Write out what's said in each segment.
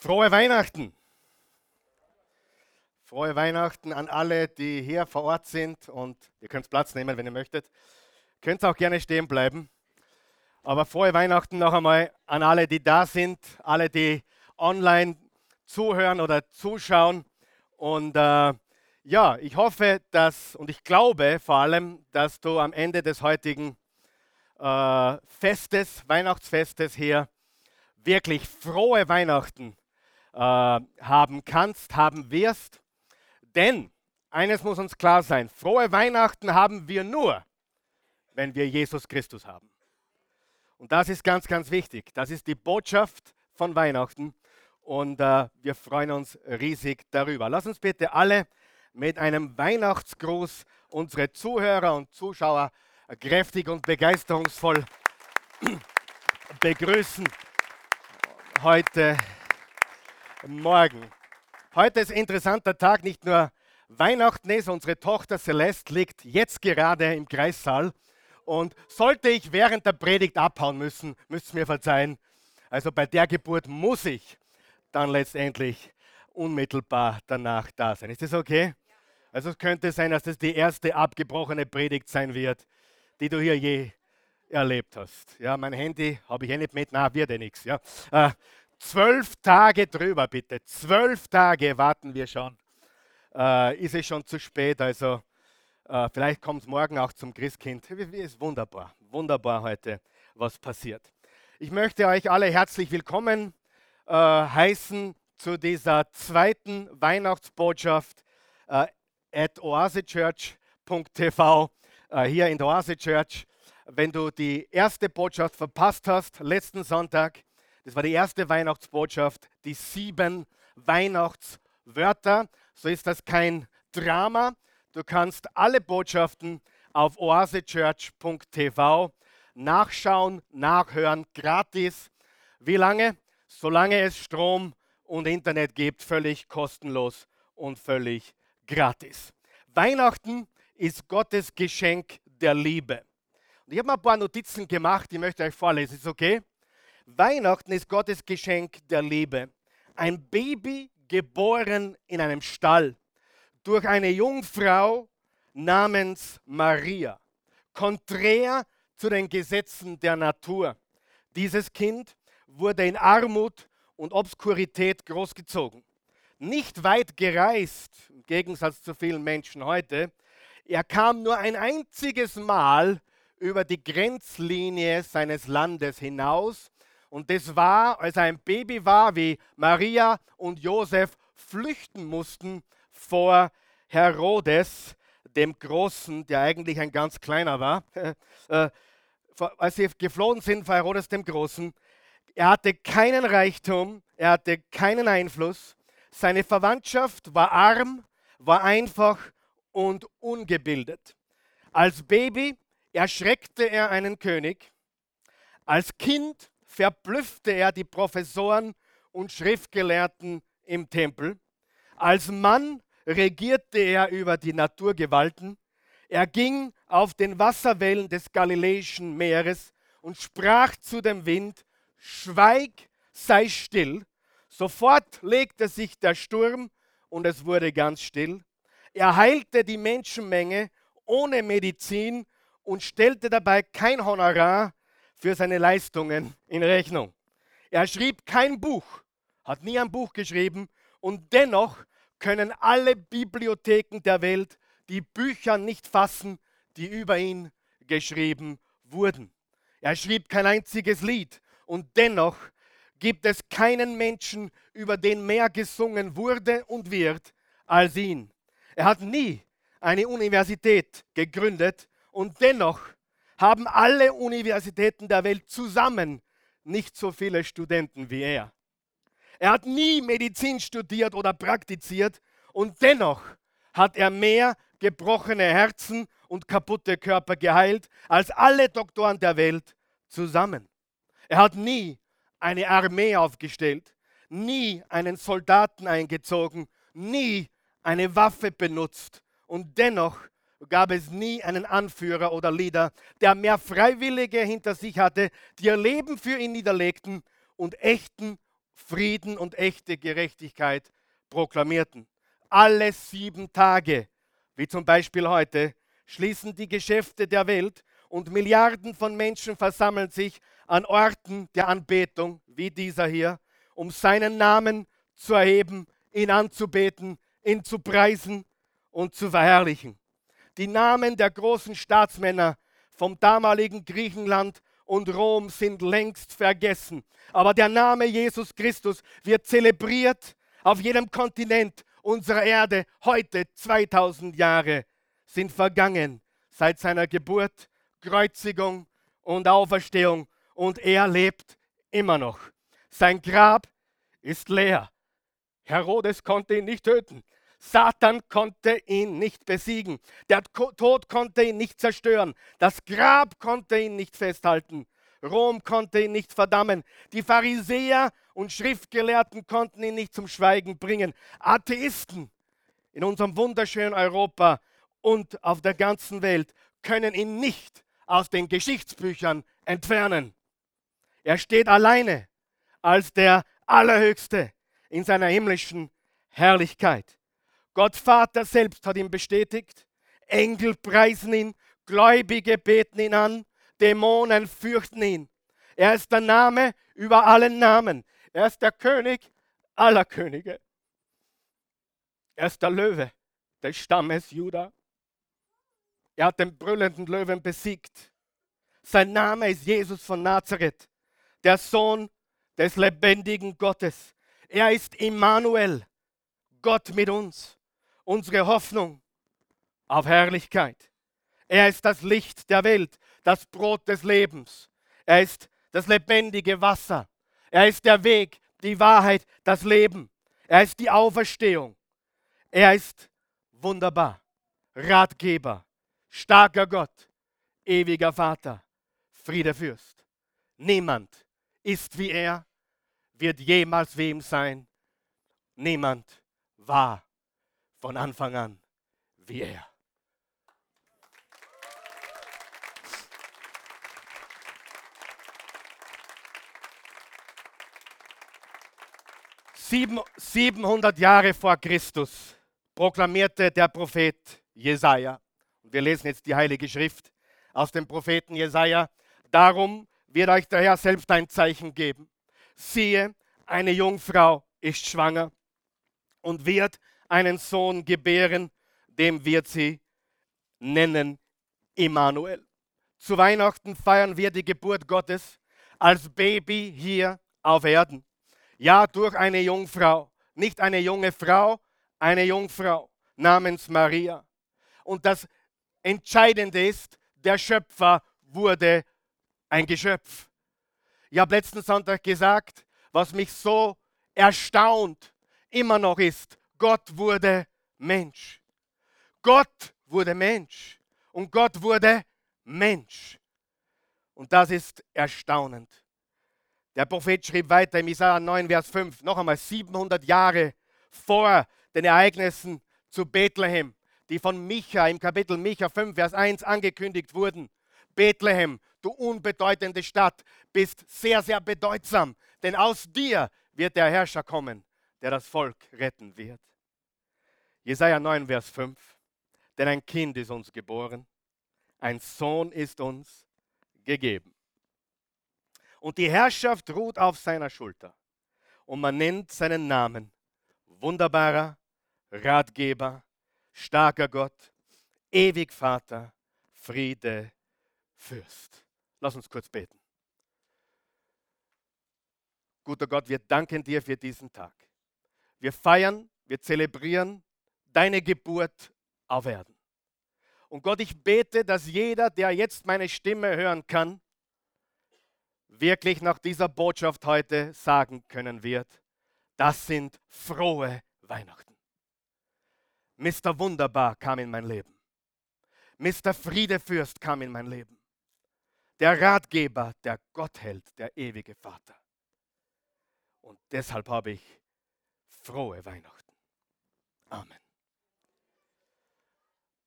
Frohe Weihnachten! Frohe Weihnachten an alle, die hier vor Ort sind und ihr könnt Platz nehmen, wenn ihr möchtet. Könnt auch gerne stehen bleiben. Aber frohe Weihnachten noch einmal an alle, die da sind, alle, die online zuhören oder zuschauen. Und äh, ja, ich hoffe, dass und ich glaube vor allem, dass du am Ende des heutigen äh, Festes, Weihnachtsfestes hier wirklich frohe Weihnachten äh, haben kannst, haben wirst. Denn eines muss uns klar sein, frohe Weihnachten haben wir nur, wenn wir Jesus Christus haben. Und das ist ganz, ganz wichtig. Das ist die Botschaft von Weihnachten und äh, wir freuen uns riesig darüber. Lass uns bitte alle mit einem Weihnachtsgruß unsere Zuhörer und Zuschauer kräftig und begeisterungsvoll begrüßen heute Morgen. Heute ist ein interessanter Tag, nicht nur Weihnachten ist, unsere Tochter Celeste liegt jetzt gerade im Kreissaal und sollte ich während der Predigt abhauen müssen, müsst ihr mir verzeihen. Also bei der Geburt muss ich dann letztendlich unmittelbar danach da sein. Ist das okay? Also es könnte sein, dass das die erste abgebrochene Predigt sein wird, die du hier je erlebt hast. Ja, mein Handy habe ich eh nicht mit, na, wird eh nichts. Ja. Zwölf Tage drüber, bitte. Zwölf Tage warten wir schon. Äh, ist es schon zu spät, also äh, vielleicht kommt es morgen auch zum Christkind. Ist wunderbar, wunderbar heute, was passiert. Ich möchte euch alle herzlich willkommen äh, heißen zu dieser zweiten Weihnachtsbotschaft äh, at oasechurch.tv äh, hier in der Oase Church wenn du die erste Botschaft verpasst hast, letzten Sonntag, das war die erste Weihnachtsbotschaft, die sieben Weihnachtswörter, so ist das kein Drama. Du kannst alle Botschaften auf oasechurch.tv nachschauen, nachhören, gratis. Wie lange? Solange es Strom und Internet gibt, völlig kostenlos und völlig gratis. Weihnachten ist Gottes Geschenk der Liebe. Und ich habe mal ein paar Notizen gemacht, die möchte ich euch vorlesen. Ist okay? Weihnachten ist Gottes Geschenk der Liebe. Ein Baby geboren in einem Stall durch eine Jungfrau namens Maria. Konträr zu den Gesetzen der Natur. Dieses Kind wurde in Armut und Obskurität großgezogen. Nicht weit gereist, im Gegensatz zu vielen Menschen heute. Er kam nur ein einziges Mal über die Grenzlinie seines Landes hinaus. Und das war, als er ein Baby war, wie Maria und Josef flüchten mussten vor Herodes, dem Großen, der eigentlich ein ganz kleiner war. Äh, als sie geflohen sind vor Herodes dem Großen, er hatte keinen Reichtum, er hatte keinen Einfluss. Seine Verwandtschaft war arm, war einfach und ungebildet. Als Baby erschreckte er einen König. Als Kind verblüffte er die Professoren und Schriftgelehrten im Tempel. Als Mann regierte er über die Naturgewalten. Er ging auf den Wasserwellen des Galiläischen Meeres und sprach zu dem Wind, Schweig, sei still. Sofort legte sich der Sturm und es wurde ganz still. Er heilte die Menschenmenge ohne Medizin und stellte dabei kein Honorar für seine Leistungen in Rechnung. Er schrieb kein Buch, hat nie ein Buch geschrieben und dennoch können alle Bibliotheken der Welt die Bücher nicht fassen, die über ihn geschrieben wurden. Er schrieb kein einziges Lied und dennoch gibt es keinen Menschen, über den mehr gesungen wurde und wird als ihn. Er hat nie eine Universität gegründet und dennoch haben alle Universitäten der Welt zusammen nicht so viele Studenten wie er. Er hat nie Medizin studiert oder praktiziert und dennoch hat er mehr gebrochene Herzen und kaputte Körper geheilt als alle Doktoren der Welt zusammen. Er hat nie eine Armee aufgestellt, nie einen Soldaten eingezogen, nie eine Waffe benutzt und dennoch gab es nie einen Anführer oder Leader, der mehr Freiwillige hinter sich hatte, die ihr Leben für ihn niederlegten und echten Frieden und echte Gerechtigkeit proklamierten. Alle sieben Tage, wie zum Beispiel heute, schließen die Geschäfte der Welt und Milliarden von Menschen versammeln sich an Orten der Anbetung, wie dieser hier, um seinen Namen zu erheben, ihn anzubeten, ihn zu preisen und zu verherrlichen. Die Namen der großen Staatsmänner vom damaligen Griechenland und Rom sind längst vergessen. Aber der Name Jesus Christus wird zelebriert auf jedem Kontinent unserer Erde. Heute, 2000 Jahre, sind vergangen seit seiner Geburt, Kreuzigung und Auferstehung. Und er lebt immer noch. Sein Grab ist leer. Herodes konnte ihn nicht töten. Satan konnte ihn nicht besiegen. Der Tod konnte ihn nicht zerstören. Das Grab konnte ihn nicht festhalten. Rom konnte ihn nicht verdammen. Die Pharisäer und Schriftgelehrten konnten ihn nicht zum Schweigen bringen. Atheisten in unserem wunderschönen Europa und auf der ganzen Welt können ihn nicht aus den Geschichtsbüchern entfernen. Er steht alleine als der Allerhöchste in seiner himmlischen Herrlichkeit. Gott Vater selbst hat ihn bestätigt. Engel preisen ihn, Gläubige beten ihn an, Dämonen fürchten ihn. Er ist der Name über allen Namen. Er ist der König aller Könige. Er ist der Löwe des Stammes Juda. Er hat den brüllenden Löwen besiegt. Sein Name ist Jesus von Nazareth, der Sohn des lebendigen Gottes. Er ist Immanuel, Gott mit uns unsere Hoffnung auf Herrlichkeit. Er ist das Licht der Welt, das Brot des Lebens. Er ist das lebendige Wasser. Er ist der Weg, die Wahrheit, das Leben. Er ist die Auferstehung. Er ist wunderbar, Ratgeber, starker Gott, ewiger Vater, Friedefürst. Niemand ist wie er, wird jemals wie ihm sein. Niemand war von Anfang an wie er. Sieben, 700 Jahre vor Christus proklamierte der Prophet Jesaja, und wir lesen jetzt die Heilige Schrift aus dem Propheten Jesaja, darum wird euch der Herr selbst ein Zeichen geben. Siehe, eine Jungfrau ist schwanger und wird einen Sohn gebären, dem wird sie nennen Immanuel. Zu Weihnachten feiern wir die Geburt Gottes als Baby hier auf Erden. Ja, durch eine Jungfrau, nicht eine junge Frau, eine Jungfrau namens Maria. Und das Entscheidende ist, der Schöpfer wurde ein Geschöpf. Ich habe letzten Sonntag gesagt, was mich so erstaunt immer noch ist, Gott wurde Mensch. Gott wurde Mensch. Und Gott wurde Mensch. Und das ist erstaunend. Der Prophet schrieb weiter im Isaiah 9, Vers 5, noch einmal 700 Jahre vor den Ereignissen zu Bethlehem, die von Micha im Kapitel Micha 5, Vers 1 angekündigt wurden. Bethlehem, du unbedeutende Stadt, bist sehr, sehr bedeutsam, denn aus dir wird der Herrscher kommen, der das Volk retten wird. Jesaja 9, Vers 5. Denn ein Kind ist uns geboren, ein Sohn ist uns gegeben. Und die Herrschaft ruht auf seiner Schulter. Und man nennt seinen Namen wunderbarer Ratgeber, starker Gott, ewig Vater, Friede, Fürst. Lass uns kurz beten. Guter Gott, wir danken dir für diesen Tag. Wir feiern, wir zelebrieren deine Geburt auf Erden. Und Gott, ich bete, dass jeder, der jetzt meine Stimme hören kann, wirklich nach dieser Botschaft heute sagen können wird, das sind frohe Weihnachten. Mr. Wunderbar kam in mein Leben. Mr. Friedefürst kam in mein Leben. Der Ratgeber, der Gott hält, der ewige Vater. Und deshalb habe ich frohe Weihnachten. Amen.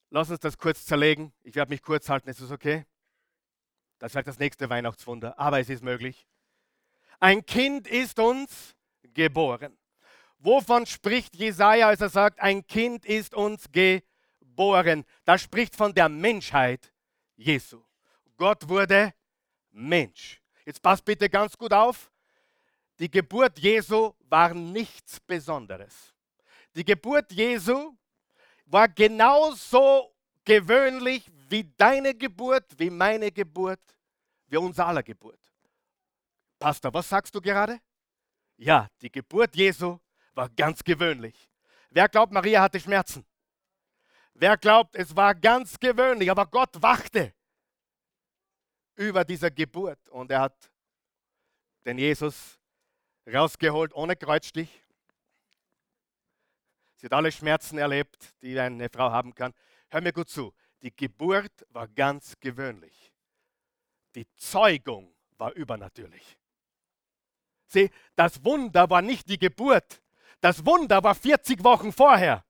Lass uns das kurz zerlegen. Ich werde mich kurz halten. Ist es okay? Das ist vielleicht das nächste Weihnachtswunder, aber es ist möglich. Ein Kind ist uns geboren. Wovon spricht Jesaja, als er sagt, ein Kind ist uns geboren? Das spricht von der Menschheit Jesu. Gott wurde Mensch. Jetzt passt bitte ganz gut auf. Die Geburt Jesu war nichts Besonderes. Die Geburt Jesu war genauso gewöhnlich wie deine Geburt, wie meine Geburt, wie unser aller Geburt. Pastor, was sagst du gerade? Ja, die Geburt Jesu war ganz gewöhnlich. Wer glaubt, Maria hatte Schmerzen? Wer glaubt, es war ganz gewöhnlich, aber Gott wachte über dieser Geburt und er hat den Jesus rausgeholt ohne Kreuzstich. Sie hat alle Schmerzen erlebt, die eine Frau haben kann. Hör mir gut zu. Die Geburt war ganz gewöhnlich. Die Zeugung war übernatürlich. Sieh, das Wunder war nicht die Geburt. Das Wunder war 40 Wochen vorher.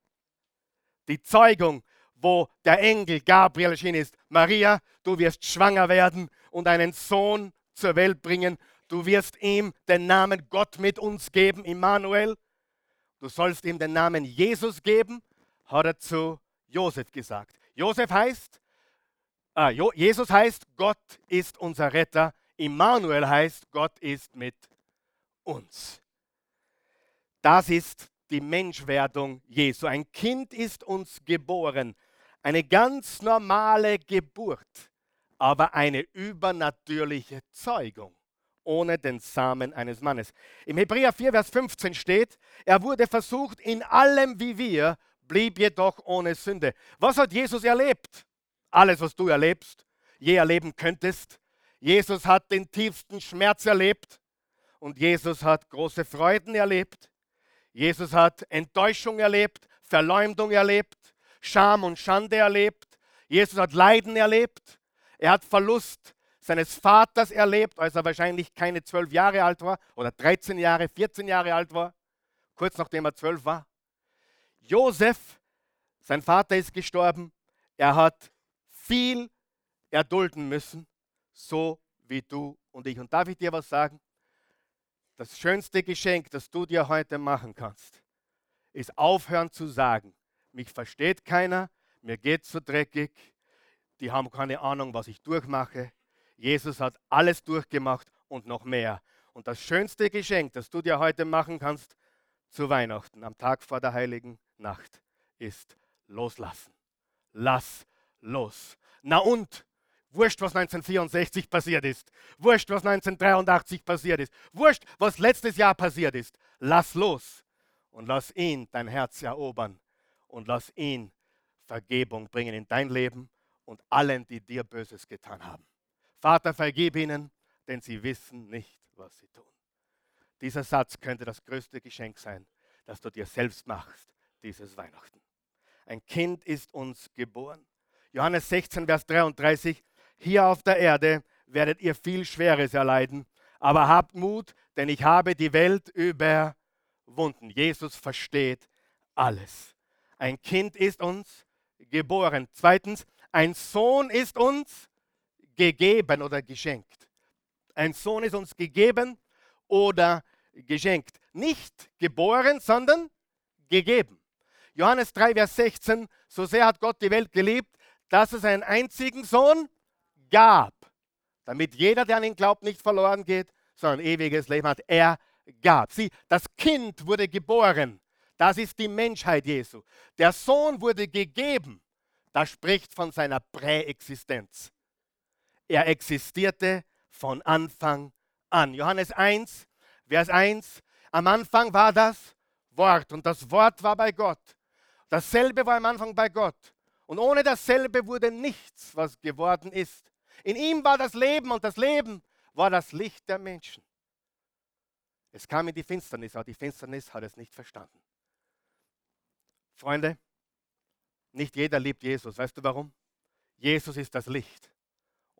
Die Zeugung, wo der Engel Gabriel erschienen ist. Maria, du wirst schwanger werden und einen Sohn zur Welt bringen. Du wirst ihm den Namen Gott mit uns geben, Immanuel. Du sollst ihm den Namen Jesus geben, hat er zu Josef gesagt. Josef heißt, äh, Jesus heißt, Gott ist unser Retter. Immanuel heißt, Gott ist mit uns. Das ist die Menschwerdung Jesu. Ein Kind ist uns geboren. Eine ganz normale Geburt, aber eine übernatürliche Zeugung ohne den Samen eines Mannes. Im Hebräer 4, Vers 15 steht, er wurde versucht in allem wie wir, blieb jedoch ohne Sünde. Was hat Jesus erlebt? Alles, was du erlebst, je erleben könntest. Jesus hat den tiefsten Schmerz erlebt und Jesus hat große Freuden erlebt. Jesus hat Enttäuschung erlebt, Verleumdung erlebt, Scham und Schande erlebt. Jesus hat Leiden erlebt. Er hat Verlust seines Vaters erlebt, als er wahrscheinlich keine zwölf Jahre alt war oder 13 Jahre, 14 Jahre alt war, kurz nachdem er zwölf war. Josef, sein Vater ist gestorben, er hat viel erdulden müssen, so wie du und ich. Und darf ich dir was sagen? Das schönste Geschenk, das du dir heute machen kannst, ist aufhören zu sagen, mich versteht keiner, mir geht so dreckig, die haben keine Ahnung, was ich durchmache. Jesus hat alles durchgemacht und noch mehr. Und das schönste Geschenk, das du dir heute machen kannst zu Weihnachten, am Tag vor der heiligen Nacht, ist loslassen. Lass los. Na und? Wurscht, was 1964 passiert ist. Wurscht, was 1983 passiert ist. Wurscht, was letztes Jahr passiert ist. Lass los und lass ihn dein Herz erobern und lass ihn Vergebung bringen in dein Leben und allen, die dir Böses getan haben. Vater, vergib ihnen, denn sie wissen nicht, was sie tun. Dieser Satz könnte das größte Geschenk sein, das du dir selbst machst, dieses Weihnachten. Ein Kind ist uns geboren. Johannes 16, Vers 33. Hier auf der Erde werdet ihr viel Schweres erleiden, aber habt Mut, denn ich habe die Welt überwunden. Jesus versteht alles. Ein Kind ist uns geboren. Zweitens, ein Sohn ist uns gegeben oder geschenkt. Ein Sohn ist uns gegeben oder geschenkt. Nicht geboren, sondern gegeben. Johannes 3, Vers 16, so sehr hat Gott die Welt geliebt, dass es einen einzigen Sohn gab, damit jeder, der an ihn glaubt, nicht verloren geht, sondern ewiges Leben hat. Er gab. Sieh, das Kind wurde geboren. Das ist die Menschheit Jesu. Der Sohn wurde gegeben. Das spricht von seiner Präexistenz. Er existierte von Anfang an. Johannes 1, Vers 1. Am Anfang war das Wort und das Wort war bei Gott. Dasselbe war am Anfang bei Gott. Und ohne dasselbe wurde nichts, was geworden ist. In ihm war das Leben und das Leben war das Licht der Menschen. Es kam in die Finsternis, aber die Finsternis hat es nicht verstanden. Freunde, nicht jeder liebt Jesus. Weißt du warum? Jesus ist das Licht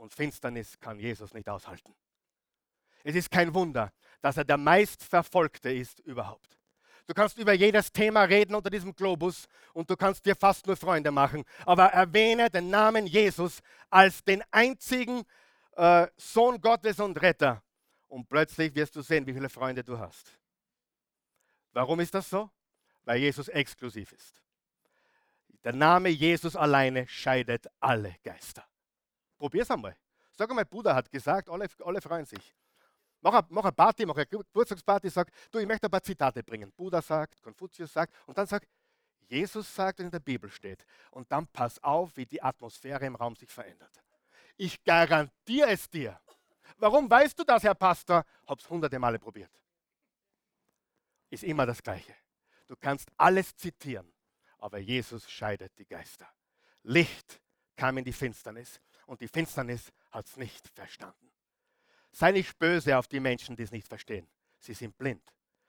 und Finsternis kann Jesus nicht aushalten. Es ist kein Wunder, dass er der meistverfolgte ist überhaupt. Du kannst über jedes Thema reden unter diesem Globus und du kannst dir fast nur Freunde machen. Aber erwähne den Namen Jesus als den einzigen äh, Sohn Gottes und Retter. Und plötzlich wirst du sehen, wie viele Freunde du hast. Warum ist das so? Weil Jesus exklusiv ist. Der Name Jesus alleine scheidet alle Geister. Probier's einmal. Sag einmal, Buddha hat gesagt, alle, alle freuen sich. Mach eine, mach eine Party, mach eine Geburtstagsparty, sag, du, ich möchte ein paar Zitate bringen. Buddha sagt, Konfuzius sagt, und dann sag, Jesus sagt und in der Bibel steht. Und dann pass auf, wie die Atmosphäre im Raum sich verändert. Ich garantiere es dir. Warum weißt du das, Herr Pastor? Hab's hunderte Male probiert. Ist immer das Gleiche. Du kannst alles zitieren, aber Jesus scheidet die Geister. Licht kam in die Finsternis und die Finsternis hat es nicht verstanden. Sei nicht böse auf die Menschen, die es nicht verstehen. Sie sind blind.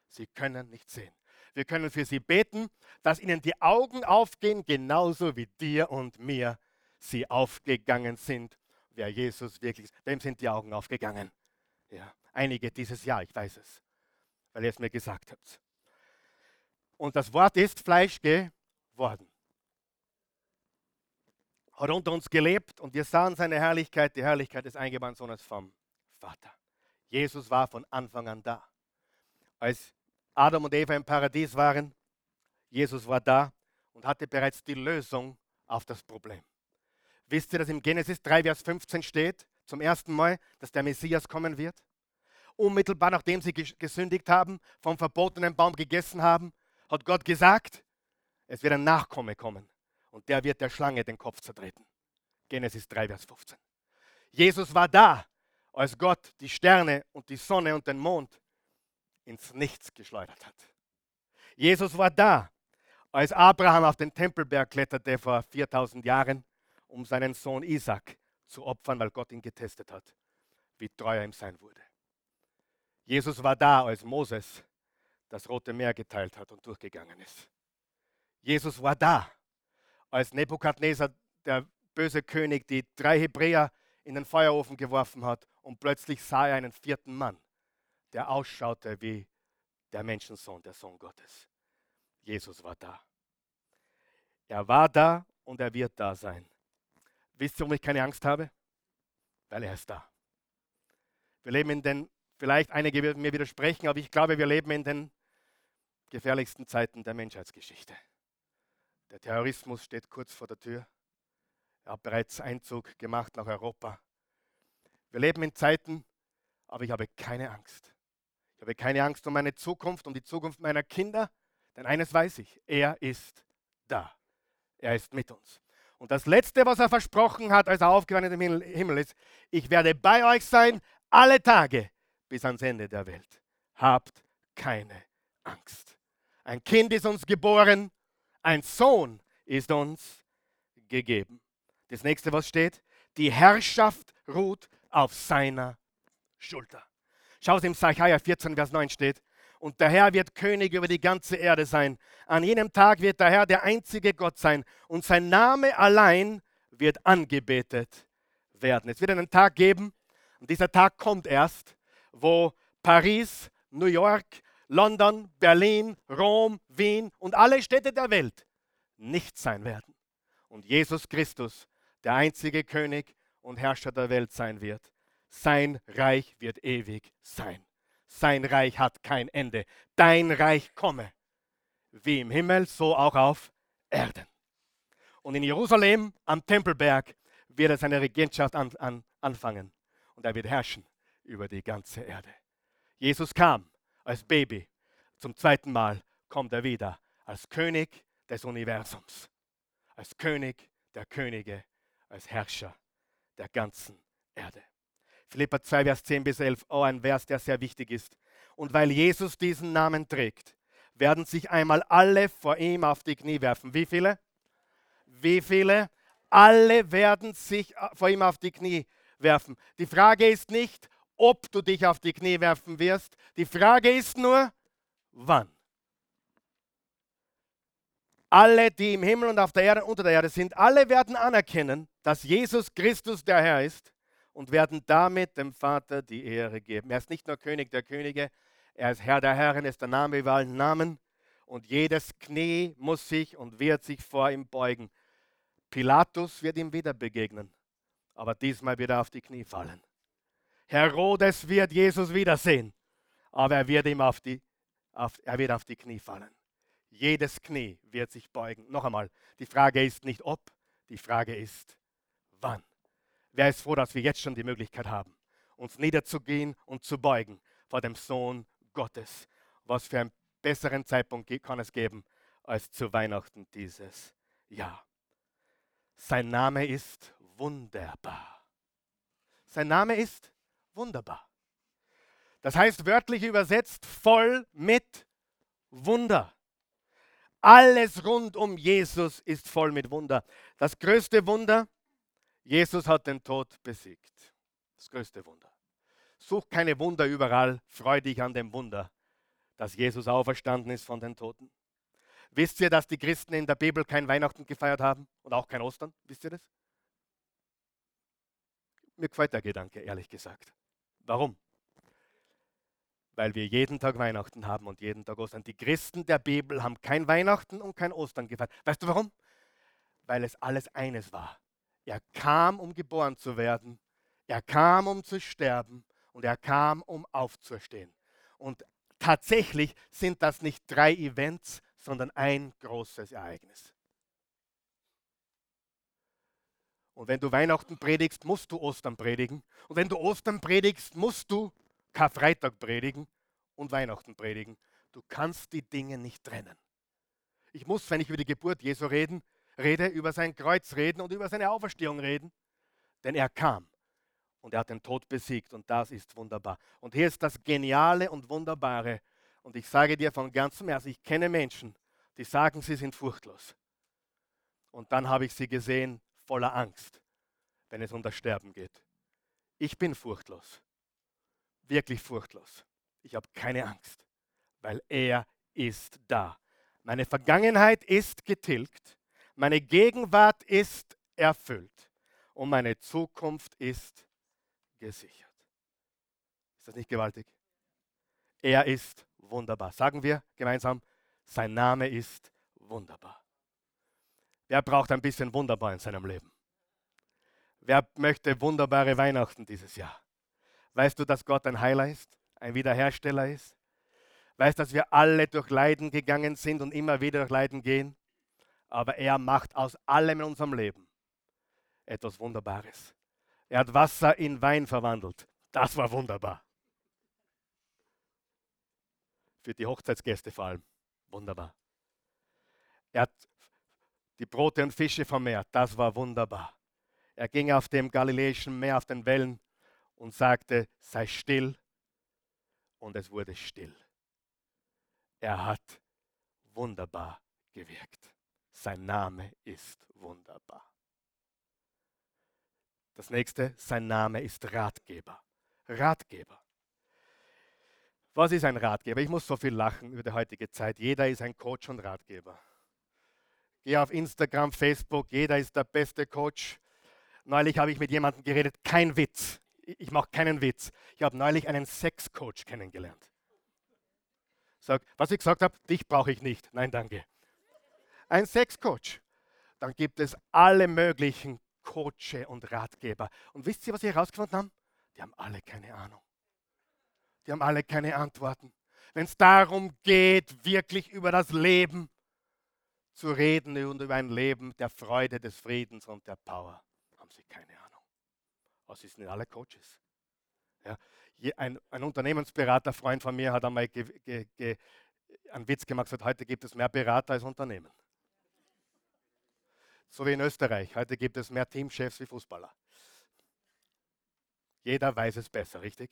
Sie können nicht sehen. Wir können für sie beten, dass ihnen die Augen aufgehen, genauso wie dir und mir sie aufgegangen sind. Wer Jesus wirklich ist, wem sind die Augen aufgegangen? Ja, einige dieses Jahr, ich weiß es, weil ihr es mir gesagt habt. Und das Wort ist Fleisch geworden. Hat unter uns gelebt und wir sahen seine Herrlichkeit, die Herrlichkeit des eingeborenen Sohnes vom Vater. Jesus war von Anfang an da. Als Adam und Eva im Paradies waren, Jesus war da und hatte bereits die Lösung auf das Problem. Wisst ihr, dass im Genesis 3, Vers 15 steht, zum ersten Mal, dass der Messias kommen wird? Unmittelbar nachdem sie gesündigt haben, vom verbotenen Baum gegessen haben, hat Gott gesagt, es wird ein Nachkomme kommen und der wird der Schlange den Kopf zertreten. Genesis 3, Vers 15. Jesus war da, als Gott die Sterne und die Sonne und den Mond ins Nichts geschleudert hat. Jesus war da, als Abraham auf den Tempelberg kletterte vor 4000 Jahren, um seinen Sohn Isaac zu opfern, weil Gott ihn getestet hat, wie treu er ihm sein wurde. Jesus war da, als Moses das Rote Meer geteilt hat und durchgegangen ist. Jesus war da, als Nebukadnezar, der böse König, die drei Hebräer in den Feuerofen geworfen hat und plötzlich sah er einen vierten Mann der ausschaute wie der Menschensohn, der Sohn Gottes. Jesus war da. Er war da und er wird da sein. Wisst ihr, warum ich keine Angst habe? Weil er ist da. Wir leben in den, vielleicht einige werden mir widersprechen, aber ich glaube, wir leben in den gefährlichsten Zeiten der Menschheitsgeschichte. Der Terrorismus steht kurz vor der Tür. Er hat bereits Einzug gemacht nach Europa. Wir leben in Zeiten, aber ich habe keine Angst. Ich habe keine Angst um meine Zukunft, um die Zukunft meiner Kinder, denn eines weiß ich, er ist da. Er ist mit uns. Und das Letzte, was er versprochen hat, als er aufgewandt im Himmel ist, ich werde bei euch sein alle Tage bis ans Ende der Welt. Habt keine Angst. Ein Kind ist uns geboren, ein Sohn ist uns gegeben. Das nächste, was steht, die Herrschaft ruht auf seiner Schulter. Schau es im Sacharja 14, Vers 9 steht. Und der Herr wird König über die ganze Erde sein. An jenem Tag wird der Herr der einzige Gott sein. Und sein Name allein wird angebetet werden. Es wird einen Tag geben, und dieser Tag kommt erst, wo Paris, New York, London, Berlin, Rom, Wien und alle Städte der Welt nicht sein werden. Und Jesus Christus, der einzige König und Herrscher der Welt sein wird. Sein Reich wird ewig sein. Sein Reich hat kein Ende. Dein Reich komme. Wie im Himmel, so auch auf Erden. Und in Jerusalem am Tempelberg wird er seine Regentschaft an, an, anfangen. Und er wird herrschen über die ganze Erde. Jesus kam als Baby. Zum zweiten Mal kommt er wieder als König des Universums. Als König der Könige, als Herrscher der ganzen Erde. Philippa 2, Vers 10 bis 11, oh, ein Vers, der sehr wichtig ist. Und weil Jesus diesen Namen trägt, werden sich einmal alle vor ihm auf die Knie werfen. Wie viele? Wie viele? Alle werden sich äh, vor ihm auf die Knie werfen. Die Frage ist nicht, ob du dich auf die Knie werfen wirst. Die Frage ist nur, wann. Alle, die im Himmel und auf der Erde und unter der Erde sind, alle werden anerkennen, dass Jesus Christus der Herr ist und werden damit dem Vater die Ehre geben. Er ist nicht nur König der Könige, er ist Herr der Herren, ist der Name über allen Namen. Und jedes Knie muss sich und wird sich vor ihm beugen. Pilatus wird ihm wieder begegnen, aber diesmal wird er auf die Knie fallen. Herodes wird Jesus wiedersehen, aber er wird ihm auf die auf, er wird auf die Knie fallen. Jedes Knie wird sich beugen. Noch einmal, die Frage ist nicht ob, die Frage ist wann. Wer ist froh, dass wir jetzt schon die Möglichkeit haben, uns niederzugehen und zu beugen vor dem Sohn Gottes? Was für einen besseren Zeitpunkt kann es geben als zu Weihnachten dieses Jahr? Sein Name ist wunderbar. Sein Name ist wunderbar. Das heißt wörtlich übersetzt voll mit Wunder. Alles rund um Jesus ist voll mit Wunder. Das größte Wunder, Jesus hat den Tod besiegt. Das größte Wunder. Such keine Wunder überall, freu dich an dem Wunder, dass Jesus auferstanden ist von den Toten. Wisst ihr, dass die Christen in der Bibel kein Weihnachten gefeiert haben und auch kein Ostern? Wisst ihr das? Mir gefällt der Gedanke, ehrlich gesagt. Warum? weil wir jeden Tag Weihnachten haben und jeden Tag Ostern. Die Christen der Bibel haben kein Weihnachten und kein Ostern gefeiert. Weißt du warum? Weil es alles eines war. Er kam, um geboren zu werden. Er kam, um zu sterben. Und er kam, um aufzustehen. Und tatsächlich sind das nicht drei Events, sondern ein großes Ereignis. Und wenn du Weihnachten predigst, musst du Ostern predigen. Und wenn du Ostern predigst, musst du Karfreitag predigen und Weihnachten predigen. Du kannst die Dinge nicht trennen. Ich muss, wenn ich über die Geburt Jesu reden, rede, über sein Kreuz reden und über seine Auferstehung reden, denn er kam und er hat den Tod besiegt und das ist wunderbar. Und hier ist das Geniale und Wunderbare und ich sage dir von ganzem Herzen, ich kenne Menschen, die sagen, sie sind furchtlos. Und dann habe ich sie gesehen voller Angst, wenn es um das Sterben geht. Ich bin furchtlos wirklich furchtlos. Ich habe keine Angst, weil er ist da. Meine Vergangenheit ist getilgt, meine Gegenwart ist erfüllt und meine Zukunft ist gesichert. Ist das nicht gewaltig? Er ist wunderbar. Sagen wir gemeinsam, sein Name ist wunderbar. Wer braucht ein bisschen wunderbar in seinem Leben? Wer möchte wunderbare Weihnachten dieses Jahr? Weißt du, dass Gott ein Heiler ist, ein Wiederhersteller ist? Weißt, du, dass wir alle durch Leiden gegangen sind und immer wieder durch Leiden gehen? Aber er macht aus allem in unserem Leben etwas Wunderbares. Er hat Wasser in Wein verwandelt. Das war wunderbar. Für die Hochzeitsgäste vor allem. Wunderbar. Er hat die Brote und Fische vermehrt. Das war wunderbar. Er ging auf dem Galiläischen Meer, auf den Wellen und sagte, sei still. Und es wurde still. Er hat wunderbar gewirkt. Sein Name ist wunderbar. Das nächste, sein Name ist Ratgeber. Ratgeber. Was ist ein Ratgeber? Ich muss so viel lachen über die heutige Zeit. Jeder ist ein Coach und Ratgeber. Geh auf Instagram, Facebook, jeder ist der beste Coach. Neulich habe ich mit jemandem geredet, kein Witz ich mache keinen Witz. Ich habe neulich einen Sexcoach kennengelernt. Sag, was ich gesagt habe, dich brauche ich nicht. Nein, danke. Ein Sexcoach. Dann gibt es alle möglichen Coache und Ratgeber. Und wisst ihr, was sie herausgefunden haben? Die haben alle keine Ahnung. Die haben alle keine Antworten. Wenn es darum geht, wirklich über das Leben zu reden und über ein Leben der Freude, des Friedens und der Power, haben sie keine Ahnung. Was ist denn alle Coaches? Ja, ein, ein Unternehmensberater, Freund von mir, hat einmal ge, ge, ge, einen Witz gemacht, gesagt, heute gibt es mehr Berater als Unternehmen. So wie in Österreich. Heute gibt es mehr Teamchefs wie Fußballer. Jeder weiß es besser, richtig?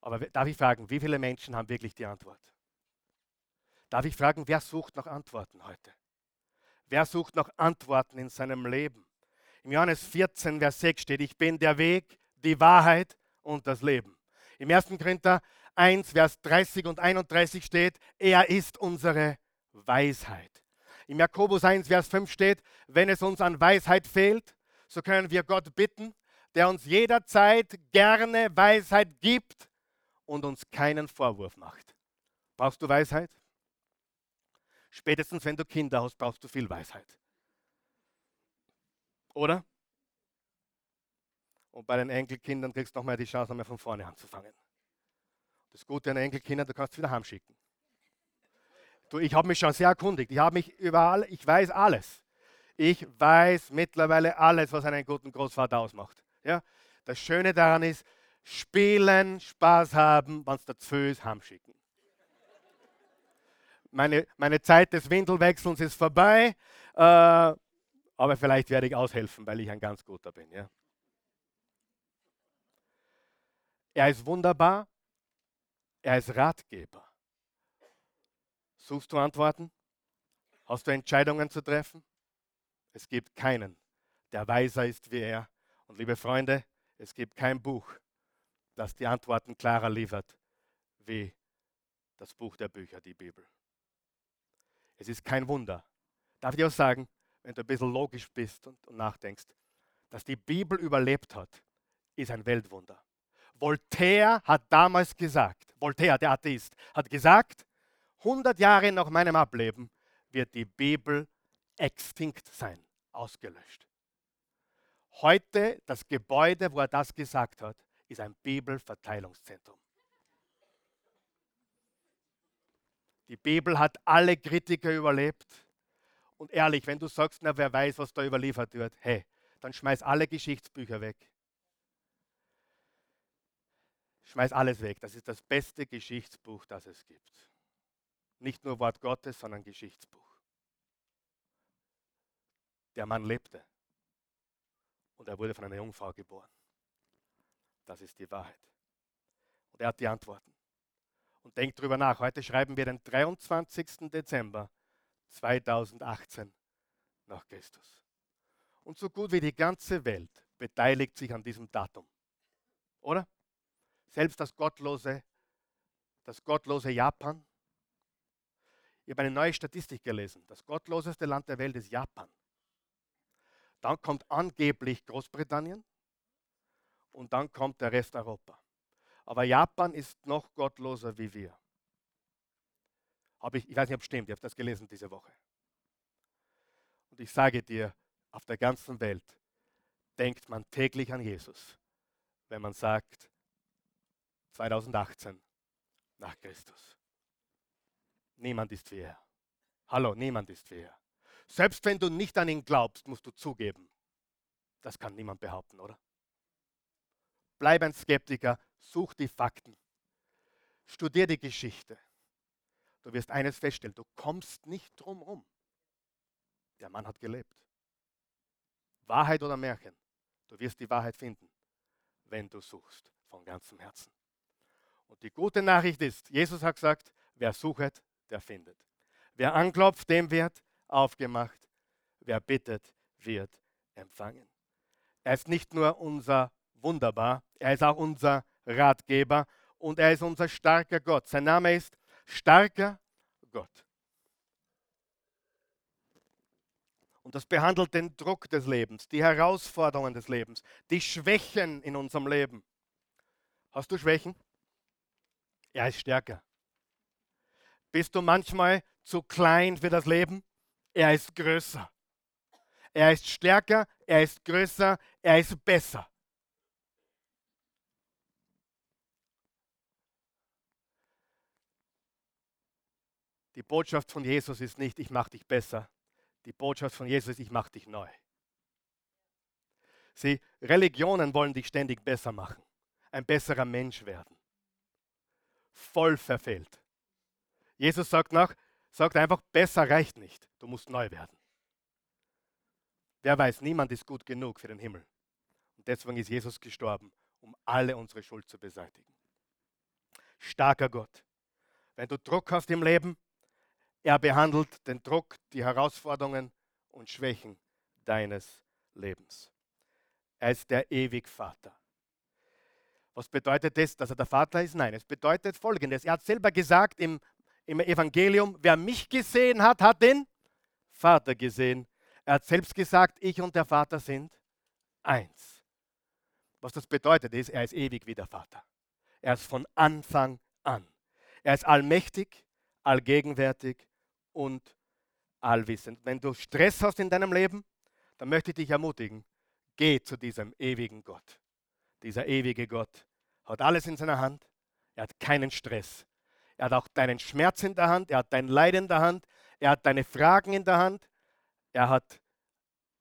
Aber darf ich fragen, wie viele Menschen haben wirklich die Antwort? Darf ich fragen, wer sucht nach Antworten heute? Wer sucht nach Antworten in seinem Leben? Im Johannes 14, Vers 6 steht, ich bin der Weg, die Wahrheit und das Leben. Im 1. Korinther 1, Vers 30 und 31 steht, er ist unsere Weisheit. Im Jakobus 1, Vers 5 steht, wenn es uns an Weisheit fehlt, so können wir Gott bitten, der uns jederzeit gerne Weisheit gibt und uns keinen Vorwurf macht. Brauchst du Weisheit? Spätestens wenn du Kinder hast, brauchst du viel Weisheit. Oder? Und bei den Enkelkindern kriegst du nochmal die Chance, nochmal von vorne anzufangen. Das Gute an Enkelkindern, du kannst sie wieder heimschicken. Du, ich habe mich schon sehr erkundigt. Ich habe mich überall, ich weiß alles. Ich weiß mittlerweile alles, was einen guten Großvater ausmacht. Ja? Das Schöne daran ist, spielen, Spaß haben, wenn es dazu ist, heimschicken. Meine, meine Zeit des Windelwechselns ist vorbei, äh, aber vielleicht werde ich aushelfen, weil ich ein ganz guter bin. Ja? Er ist wunderbar, er ist Ratgeber. Suchst du Antworten? Hast du Entscheidungen zu treffen? Es gibt keinen, der weiser ist wie er. Und liebe Freunde, es gibt kein Buch, das die Antworten klarer liefert wie das Buch der Bücher, die Bibel. Es ist kein Wunder. Darf ich auch sagen, wenn du ein bisschen logisch bist und, und nachdenkst, dass die Bibel überlebt hat, ist ein Weltwunder. Voltaire hat damals gesagt, Voltaire, der Atheist, hat gesagt, 100 Jahre nach meinem Ableben wird die Bibel extinkt sein, ausgelöscht. Heute, das Gebäude, wo er das gesagt hat, ist ein Bibelverteilungszentrum. Die Bibel hat alle Kritiker überlebt. Und ehrlich, wenn du sagst, na, wer weiß, was da überliefert wird, hey, dann schmeiß alle Geschichtsbücher weg. Schmeiß alles weg. Das ist das beste Geschichtsbuch, das es gibt. Nicht nur Wort Gottes, sondern Geschichtsbuch. Der Mann lebte und er wurde von einer Jungfrau geboren. Das ist die Wahrheit. Und er hat die Antworten. Und denkt drüber nach. Heute schreiben wir den 23. Dezember 2018 nach Christus. Und so gut wie die ganze Welt beteiligt sich an diesem Datum. Oder? Selbst das gottlose, das gottlose Japan. Ich habe eine neue Statistik gelesen. Das gottloseste Land der Welt ist Japan. Dann kommt angeblich Großbritannien und dann kommt der Rest Europa. Aber Japan ist noch gottloser wie wir. Hab ich, ich weiß nicht, ob es stimmt, ich habe das gelesen diese Woche. Und ich sage dir, auf der ganzen Welt denkt man täglich an Jesus, wenn man sagt, 2018 nach Christus. Niemand ist wie er. Hallo, niemand ist wie er. Selbst wenn du nicht an ihn glaubst, musst du zugeben. Das kann niemand behaupten, oder? Bleib ein Skeptiker, such die Fakten. Studier die Geschichte. Du wirst eines feststellen, du kommst nicht drum rum. Der Mann hat gelebt. Wahrheit oder Märchen, du wirst die Wahrheit finden, wenn du suchst von ganzem Herzen. Und die gute Nachricht ist, Jesus hat gesagt, wer sucht, der findet. Wer anklopft, dem wird aufgemacht. Wer bittet, wird empfangen. Er ist nicht nur unser Wunderbar, er ist auch unser Ratgeber und er ist unser starker Gott. Sein Name ist starker Gott. Und das behandelt den Druck des Lebens, die Herausforderungen des Lebens, die Schwächen in unserem Leben. Hast du Schwächen? Er ist stärker. Bist du manchmal zu klein für das Leben? Er ist größer. Er ist stärker, er ist größer, er ist besser. Die Botschaft von Jesus ist nicht, ich mache dich besser. Die Botschaft von Jesus ist, ich mache dich neu. Sie, Religionen wollen dich ständig besser machen, ein besserer Mensch werden. Voll verfehlt. Jesus sagt nach, sagt einfach, besser reicht nicht. Du musst neu werden. Wer weiß, niemand ist gut genug für den Himmel. Und deswegen ist Jesus gestorben, um alle unsere Schuld zu beseitigen. Starker Gott. Wenn du Druck hast im Leben, er behandelt den Druck, die Herausforderungen und Schwächen deines Lebens. Er ist der ewig Vater. Was bedeutet das, dass er der Vater ist? Nein, es bedeutet Folgendes. Er hat selber gesagt im im Evangelium, wer mich gesehen hat, hat den Vater gesehen. Er hat selbst gesagt, ich und der Vater sind eins. Was das bedeutet ist, er ist ewig wie der Vater. Er ist von Anfang an. Er ist allmächtig, allgegenwärtig und allwissend. Wenn du Stress hast in deinem Leben, dann möchte ich dich ermutigen, geh zu diesem ewigen Gott. Dieser ewige Gott hat alles in seiner Hand. Er hat keinen Stress. Er hat auch deinen Schmerz in der Hand, er hat dein Leid in der Hand, er hat deine Fragen in der Hand, er hat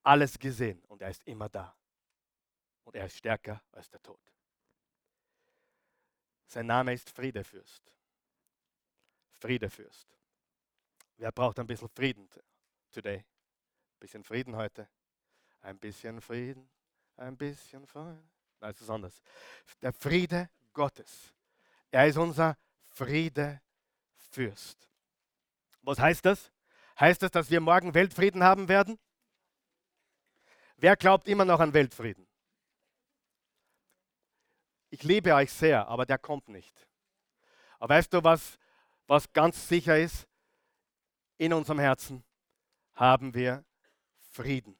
alles gesehen und er ist immer da. Und er ist stärker als der Tod. Sein Name ist Friedefürst. Friedefürst. Wer braucht ein bisschen Frieden today? Ein bisschen Frieden heute. Ein bisschen Frieden, ein bisschen Frieden. Nein, es ist anders. Der Friede Gottes. Er ist unser Friedefürst. Was heißt das? Heißt das, dass wir morgen Weltfrieden haben werden? Wer glaubt immer noch an Weltfrieden? Ich liebe euch sehr, aber der kommt nicht. Aber weißt du, was, was ganz sicher ist? In unserem Herzen haben wir Frieden,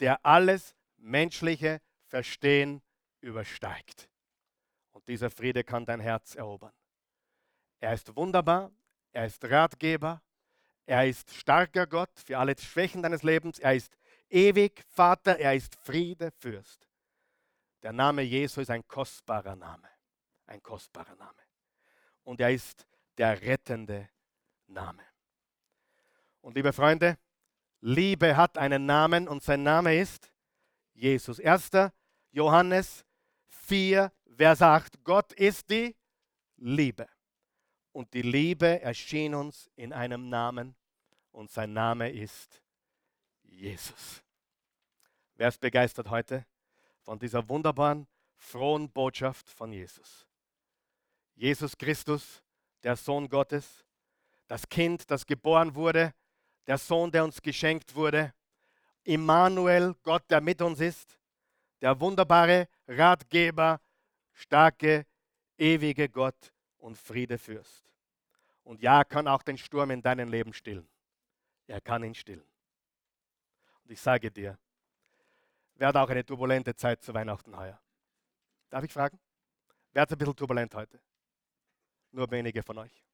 der alles menschliche Verstehen übersteigt. Und dieser Friede kann dein Herz erobern. Er ist wunderbar, er ist Ratgeber, er ist starker Gott für alle Schwächen deines Lebens, er ist ewig Vater, er ist Friede, Fürst. Der Name Jesu ist ein kostbarer Name, ein kostbarer Name. Und er ist der rettende Name. Und liebe Freunde, Liebe hat einen Namen und sein Name ist Jesus. 1. Johannes 4, Vers 8. Gott ist die Liebe. Und die Liebe erschien uns in einem Namen und sein Name ist Jesus. Wer ist begeistert heute von dieser wunderbaren, frohen Botschaft von Jesus? Jesus Christus, der Sohn Gottes, das Kind, das geboren wurde, der Sohn, der uns geschenkt wurde, Immanuel, Gott, der mit uns ist, der wunderbare Ratgeber, starke, ewige Gott und Friedefürst. Und ja, er kann auch den Sturm in deinem Leben stillen. Er kann ihn stillen. Und ich sage dir, wer hat auch eine turbulente Zeit zu Weihnachten heuer? Darf ich fragen? Wer hat ein bisschen turbulent heute? Nur wenige von euch.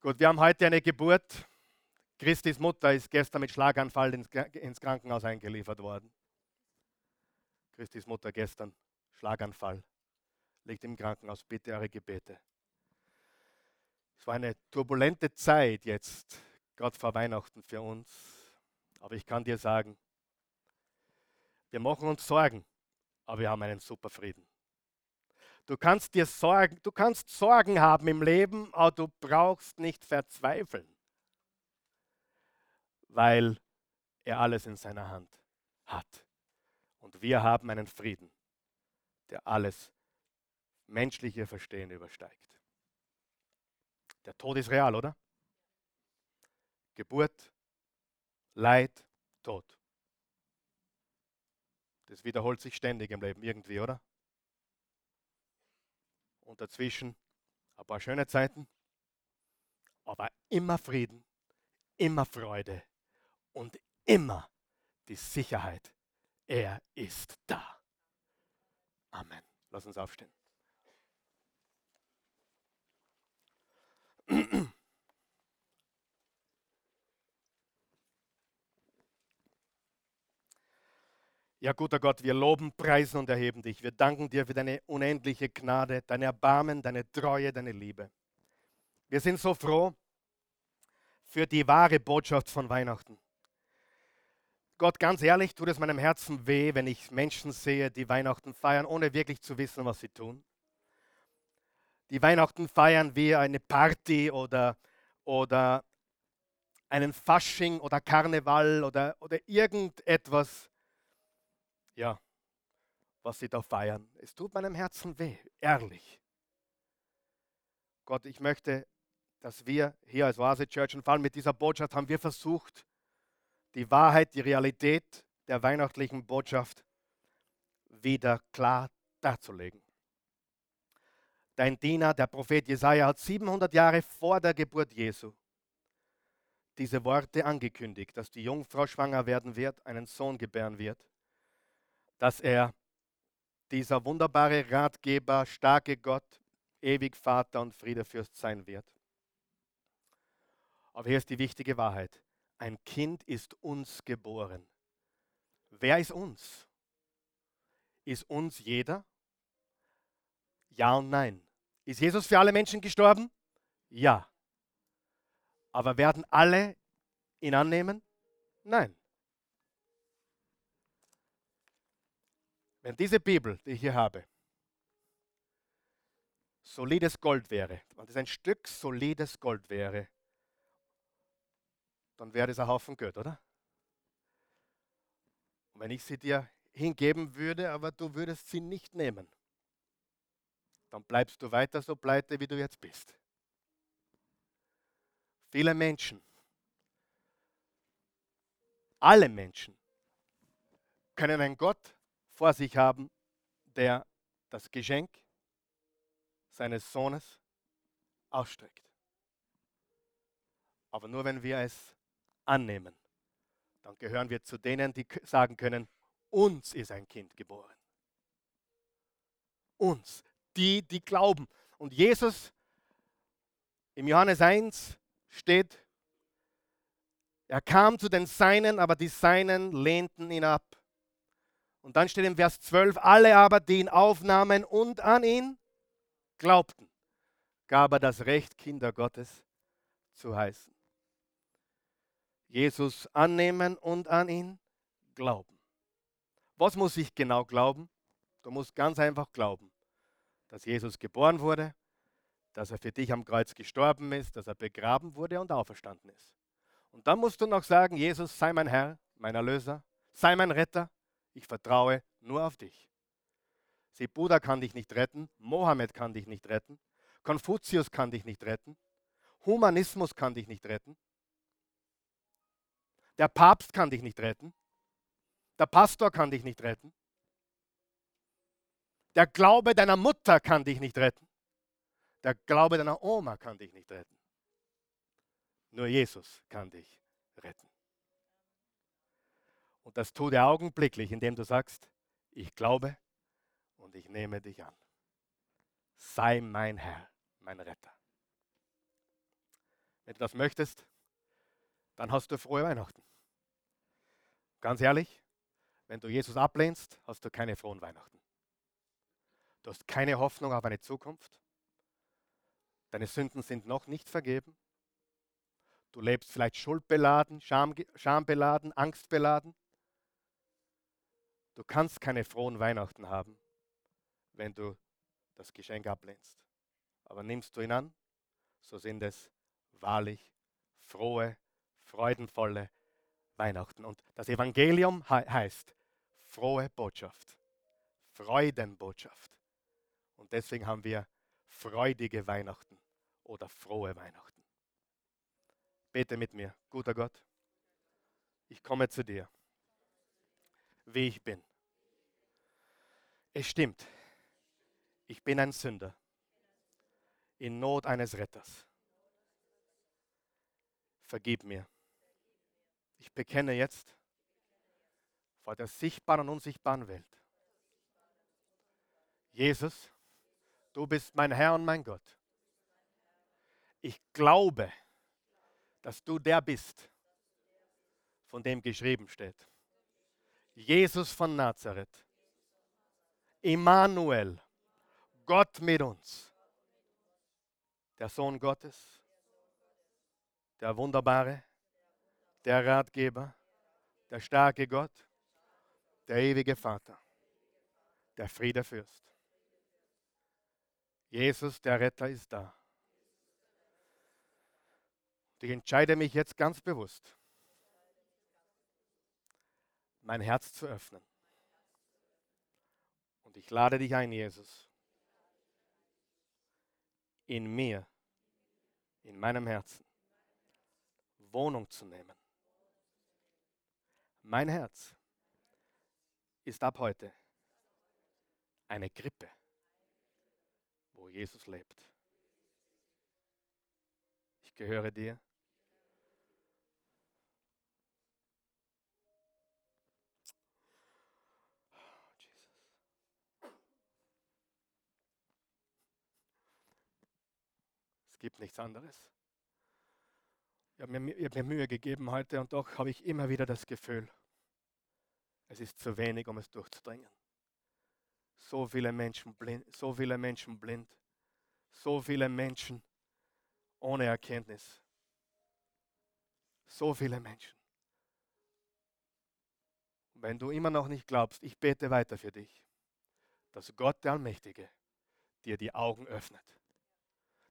Gut, wir haben heute eine Geburt. Christis Mutter ist gestern mit Schlaganfall ins Krankenhaus eingeliefert worden. Christis Mutter gestern, Schlaganfall, liegt im Krankenhaus. Bitte eure Gebete. Es war eine turbulente Zeit jetzt, gerade vor Weihnachten für uns. Aber ich kann dir sagen, wir machen uns Sorgen, aber wir haben einen super Frieden. Du kannst dir Sorgen, du kannst Sorgen haben im Leben, aber du brauchst nicht verzweifeln, weil er alles in seiner Hand hat. Und wir haben einen Frieden, der alles menschliche Verstehen übersteigt. Der Tod ist real, oder? Geburt, Leid, Tod. Das wiederholt sich ständig im Leben irgendwie, oder? Und dazwischen ein paar schöne Zeiten, aber immer Frieden, immer Freude und immer die Sicherheit, er ist da. Amen. Lass uns aufstehen. Ja, guter Gott, wir loben, preisen und erheben dich. Wir danken dir für deine unendliche Gnade, dein Erbarmen, deine Treue, deine Liebe. Wir sind so froh für die wahre Botschaft von Weihnachten. Gott, ganz ehrlich, tut es meinem Herzen weh, wenn ich Menschen sehe, die Weihnachten feiern, ohne wirklich zu wissen, was sie tun. Die Weihnachten feiern wie eine Party oder, oder einen Fasching oder Karneval oder, oder irgendetwas, ja, was sie da feiern. Es tut meinem Herzen weh, ehrlich. Gott, ich möchte, dass wir hier als Oase Church und vor allem mit dieser Botschaft haben wir versucht, die Wahrheit, die Realität der weihnachtlichen Botschaft wieder klar darzulegen. Dein Diener, der Prophet Jesaja, hat 700 Jahre vor der Geburt Jesu diese Worte angekündigt, dass die Jungfrau schwanger werden wird, einen Sohn gebären wird, dass er dieser wunderbare Ratgeber, starke Gott, ewig Vater und Friedefürst sein wird. Aber hier ist die wichtige Wahrheit ein Kind ist uns geboren. Wer ist uns? Ist uns jeder? Ja und nein. Ist Jesus für alle Menschen gestorben? Ja. Aber werden alle ihn annehmen? Nein. Wenn diese Bibel, die ich hier habe, solides Gold wäre, wenn das ein Stück solides Gold wäre, dann wäre das ein Haufen Geld, oder? Und wenn ich sie dir hingeben würde, aber du würdest sie nicht nehmen, dann bleibst du weiter so pleite, wie du jetzt bist. Viele Menschen, alle Menschen können einen Gott vor sich haben, der das Geschenk seines Sohnes ausstreckt. Aber nur wenn wir es annehmen, dann gehören wir zu denen, die sagen können, uns ist ein Kind geboren. Uns, die, die glauben. Und Jesus im Johannes 1 steht, er kam zu den Seinen, aber die Seinen lehnten ihn ab. Und dann steht im Vers 12, alle aber, die ihn aufnahmen und an ihn glaubten, gab er das Recht, Kinder Gottes zu heißen. Jesus annehmen und an ihn glauben. Was muss ich genau glauben? Du musst ganz einfach glauben, dass Jesus geboren wurde, dass er für dich am Kreuz gestorben ist, dass er begraben wurde und auferstanden ist. Und dann musst du noch sagen, Jesus sei mein Herr, mein Erlöser, sei mein Retter, ich vertraue nur auf dich. Sie, Buddha kann dich nicht retten, Mohammed kann dich nicht retten, Konfuzius kann dich nicht retten, Humanismus kann dich nicht retten, der Papst kann dich nicht retten, der Pastor kann dich nicht retten, der Glaube deiner Mutter kann dich nicht retten. Der Glaube deiner Oma kann dich nicht retten. Nur Jesus kann dich retten. Und das tut er augenblicklich, indem du sagst, ich glaube und ich nehme dich an. Sei mein Herr, mein Retter. Wenn du das möchtest, dann hast du frohe Weihnachten. Ganz ehrlich, wenn du Jesus ablehnst, hast du keine frohen Weihnachten. Du hast keine Hoffnung auf eine Zukunft. Deine Sünden sind noch nicht vergeben. Du lebst vielleicht schuldbeladen, Scham, schambeladen, angstbeladen. Du kannst keine frohen Weihnachten haben, wenn du das Geschenk ablehnst. Aber nimmst du ihn an, so sind es wahrlich frohe, freudenvolle Weihnachten. Und das Evangelium heißt frohe Botschaft, Freudenbotschaft. Und deswegen haben wir freudige Weihnachten oder frohe Weihnachten. Bete mit mir, guter Gott, ich komme zu dir, wie ich bin. Es stimmt, ich bin ein Sünder in Not eines Retters. Vergib mir. Ich bekenne jetzt vor der sichtbaren und unsichtbaren Welt. Jesus, Du bist mein Herr und mein Gott. Ich glaube, dass du der bist, von dem geschrieben steht. Jesus von Nazareth. Immanuel. Gott mit uns. Der Sohn Gottes. Der Wunderbare. Der Ratgeber. Der starke Gott. Der ewige Vater. Der Friedefürst. Jesus, der Retter, ist da. Ich entscheide mich jetzt ganz bewusst, mein Herz zu öffnen. Und ich lade dich ein, Jesus, in mir, in meinem Herzen, Wohnung zu nehmen. Mein Herz ist ab heute eine Krippe. Jesus lebt. Ich gehöre dir. Es gibt nichts anderes. Ich habe mir, hab mir Mühe gegeben heute und doch habe ich immer wieder das Gefühl, es ist zu wenig, um es durchzudringen so viele Menschen blind, so viele Menschen blind, so viele Menschen ohne Erkenntnis. So viele Menschen. Wenn du immer noch nicht glaubst, ich bete weiter für dich, dass Gott der Allmächtige dir die Augen öffnet,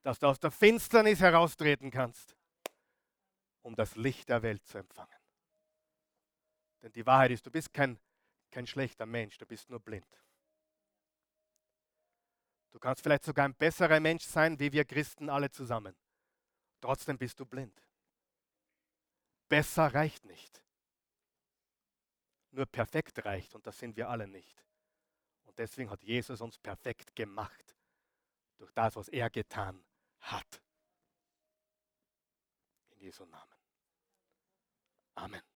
dass du aus der Finsternis heraustreten kannst, um das Licht der Welt zu empfangen. Denn die Wahrheit ist, du bist kein, kein schlechter Mensch, du bist nur blind. Du kannst vielleicht sogar ein besserer Mensch sein, wie wir Christen alle zusammen. Trotzdem bist du blind. Besser reicht nicht. Nur perfekt reicht und das sind wir alle nicht. Und deswegen hat Jesus uns perfekt gemacht durch das, was er getan hat. In Jesu Namen. Amen.